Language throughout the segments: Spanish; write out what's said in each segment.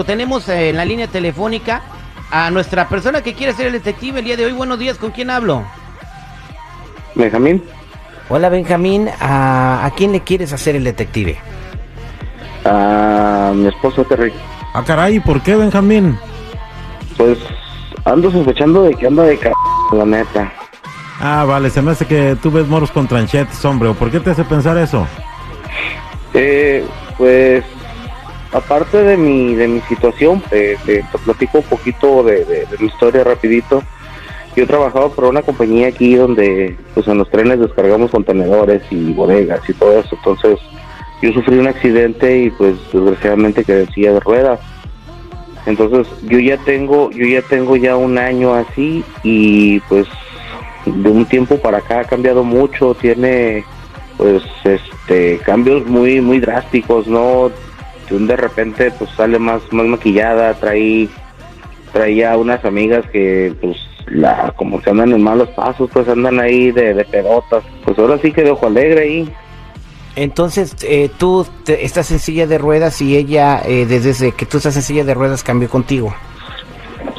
pero tenemos eh, en la línea telefónica a nuestra persona que quiere ser el detective el día de hoy. Buenos días, ¿con quién hablo? Benjamín, Hola Benjamín, ¿a, a quién le quieres hacer el detective? a mi esposo Terry, Ah, caray, ¿por qué, Benjamín? pues ando sospechando de que anda de c... la neta. Ah, vale, se me hace que tú ves moros con tranchetes, hombre. ¿O por qué te hace pensar eso? Eh, pues aparte de mi de mi situación, eh, te, platico un poquito de, de- mi historia rapidito. Yo he trabajado por una compañía aquí donde pues en los trenes descargamos contenedores y bodegas y todo eso. Entonces yo sufrí un accidente y pues desgraciadamente quedé en silla de ruedas. Entonces yo ya tengo yo ya tengo ya un año así y pues de un tiempo para acá ha cambiado mucho. Tiene pues este cambios muy muy drásticos no de un de repente pues sale más más maquillada trae traía unas amigas que pues la como se andan en malos pasos pues andan ahí de, de pedotas pues ahora sí que de ojo alegre ahí Entonces, eh, tú te- estás en silla de ruedas y ella, eh, desde que tú estás en silla de ruedas, cambió contigo.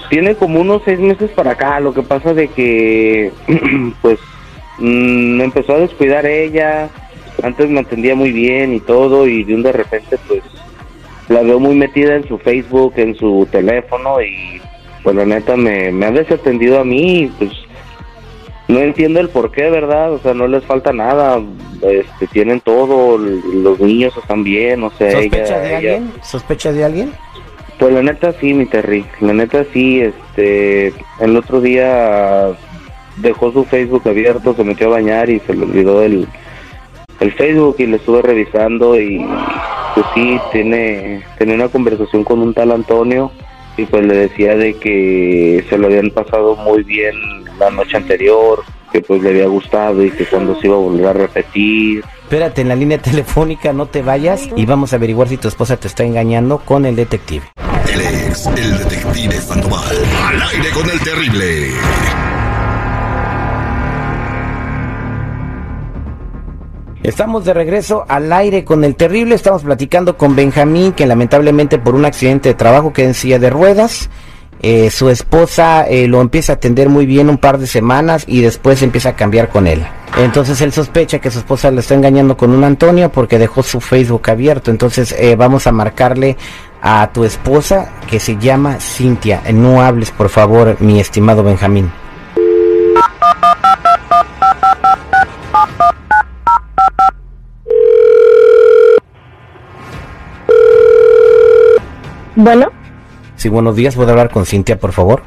tiene como unos seis meses para acá lo que pasa de que pues mm, empezó a descuidar ella antes me atendía muy bien y todo y de un de repente pues la veo muy metida en su Facebook en su teléfono y pues la neta me, me ha desatendido a mí y, pues no entiendo el por qué verdad o sea no les falta nada este tienen todo los niños están bien o sea ¿Sospecha ella, de ella- alguien? ¿Sospecha de alguien? pues la neta sí, mi Terry. La neta sí, este, el otro día dejó su Facebook abierto, se metió a bañar y se le olvidó el, el Facebook y le estuve revisando y pues sí, tiene, tenía una conversación con un tal Antonio y pues le decía de que se lo habían pasado muy bien la noche anterior, que pues le había gustado y que cuando se iba a volver a repetir. Espérate en la línea telefónica, no te vayas y vamos a averiguar si tu esposa te está engañando con el detective. Él es el detective Sandoval. Al aire con el terrible. Estamos de regreso al aire con el terrible. Estamos platicando con Benjamín, que lamentablemente por un accidente de trabajo queda en silla de ruedas. Eh, su esposa eh, lo empieza a atender muy bien un par de semanas y después empieza a cambiar con él. Entonces él sospecha que su esposa le está engañando con un Antonio porque dejó su Facebook abierto. Entonces eh, vamos a marcarle a tu esposa que se llama Cintia. No hables, por favor, mi estimado Benjamín. Bueno, Sí, buenos días. ¿Puedo hablar con Cintia, por favor?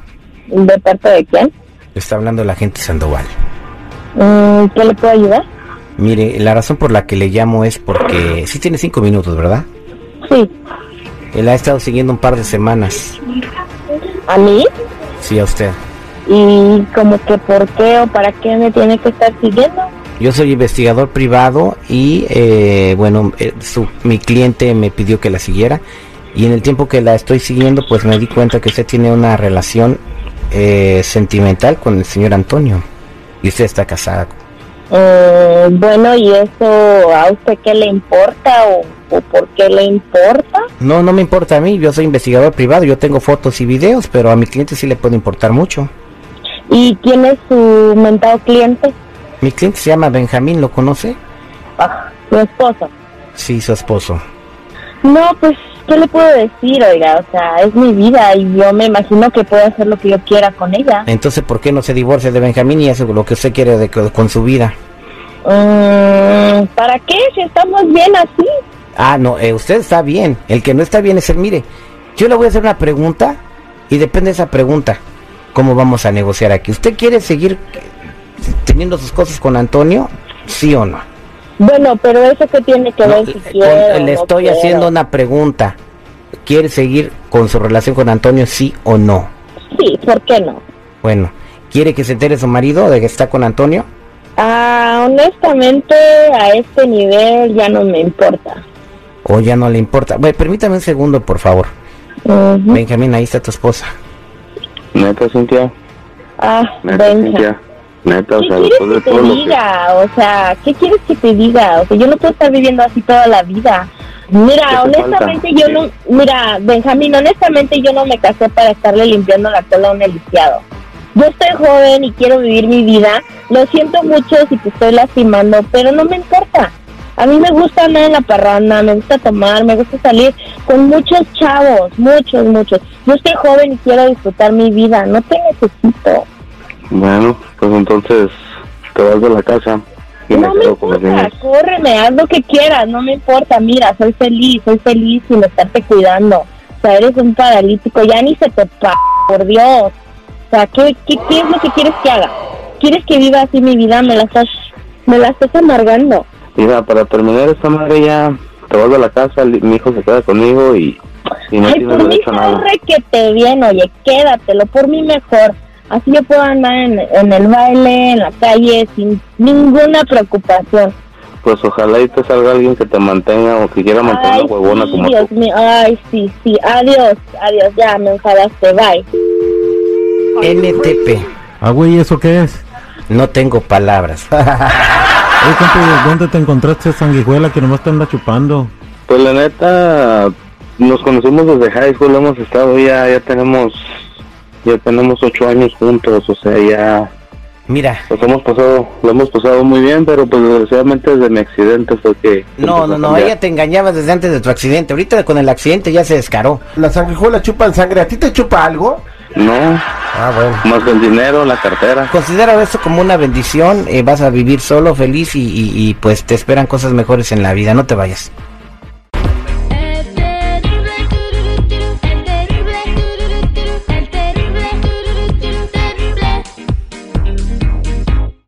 ¿de parte de quién? Está hablando el agente Sandoval. Mm, ¿Qué le puedo ayudar? Mire, la razón por la que le llamo es porque sí tiene cinco minutos, ¿verdad? Sí. Él ha estado siguiendo un par de semanas. ¿A mí? Sí, a usted. ¿Y como que por qué o para qué me tiene que estar siguiendo? Yo soy investigador privado y, eh, bueno, eh, su- mi cliente me pidió que la siguiera. Y en el tiempo que la estoy siguiendo, pues me di cuenta que usted tiene una relación eh, sentimental con el señor Antonio. Y usted está casada. Eh, bueno, ¿y eso a usted qué le importa o, o por qué le importa? No, no me importa a mí. Yo soy investigador privado. Yo tengo fotos y videos, pero a mi cliente sí le puede importar mucho. ¿Y quién es su mentado cliente? Mi cliente se llama Benjamín, ¿lo conoce? Ah, su esposo. Sí, su esposo. No, pues, ¿qué le puedo decir, oiga? O sea, es mi vida y yo me imagino que puedo hacer lo que yo quiera con ella. Entonces, ¿por qué no se divorcia de Benjamín y hace lo que usted quiere de- con su vida? Mm, ¿Para qué? Si estamos bien así. Ah, no, eh, usted está bien. El que no está bien es el, mire, yo le voy a hacer una pregunta y depende de esa pregunta, cómo vamos a negociar aquí. ¿Usted quiere seguir teniendo sus cosas con Antonio? ¿Sí o no? Bueno, pero eso que tiene que No, ver si le- quiero, con- le no estoy quiero? haciendo una pregunta. ¿Quiere seguir con su relación con Antonio, sí o no? Sí, ¿por qué no? Bueno, ¿quiere que se entere su marido de que está con Antonio? Ah, honestamente, a este nivel ya no me importa. ¿O ya no le importa? Bueno, permítame un segundo, por favor. Ujú. Benjamín, ahí está tu esposa. Neta, Cintia, Ah, neta, Benja. Cintia, neta, o ¿Qué sea, quieres después que te que... diga? O sea, ¿qué quieres que te diga? O sea, yo no puedo estar viviendo así toda la vida. Mira, ¿Qué hace honestamente falta? yo Sí. no, mira, Benjamín, honestamente yo no me casé para estarle limpiando la cola a un eliciado. Yo estoy joven y quiero vivir mi vida. Lo siento mucho si te estoy lastimando, pero no me importa. A mí me gusta andar en la parranda, me gusta tomar, me gusta salir con muchos chavos, muchos, muchos. Yo estoy joven y quiero disfrutar mi vida, no te necesito. Bueno, pues entonces te vas de la casa y No me me importa, córreme, haz lo que quieras, no me importa. Mira, soy feliz, soy feliz sin estarte cuidando. O sea, eres un paralítico, ya ni se te pa, por Dios. O sea, ¿qué, qué, qué es lo que quieres que haga? ¿Quieres que viva así mi vida? Me la estás, me la estás amargando. Mira, para terminar esta madre ya te vas de la casa, mi hijo se queda conmigo y, y no Ay, por mí a corre que te bien, oye, quédatelo, por mí mejor. Así yo puedo andar en, en el baile, en la calle, sin ninguna preocupación. Pues ojalá y te salga alguien que te mantenga o que quiera mantener Ay, huevona sí, como Dios tú. mío, ay, sí, sí, adiós, adiós, ya me enfadaste, bye. NTP. Ah, güey, ¿eso qué es? No tengo palabras. Oye, compa, ¿dónde te encontraste sanguijuela que nomás te anda chupando? Pues la neta, nos conocimos desde high school, hemos estado ya, ya tenemos, ya tenemos ocho años juntos, o sea, ya Mira, Pues hemos pasado, lo hemos pasado muy bien, pero pues desgraciadamente desde mi accidente fue que... no, no, no, ella te engañaba desde antes de tu accidente. Ahorita con el accidente ya se descaró. Las sanguijuelas chupan sangre. ¿A ti te chupa algo? No, Ah, bueno. más el dinero, la cartera. Considera esto como una bendición. eh, vas a vivir solo, feliz y, y- y, pues te esperan cosas mejores en la vida. No te vayas.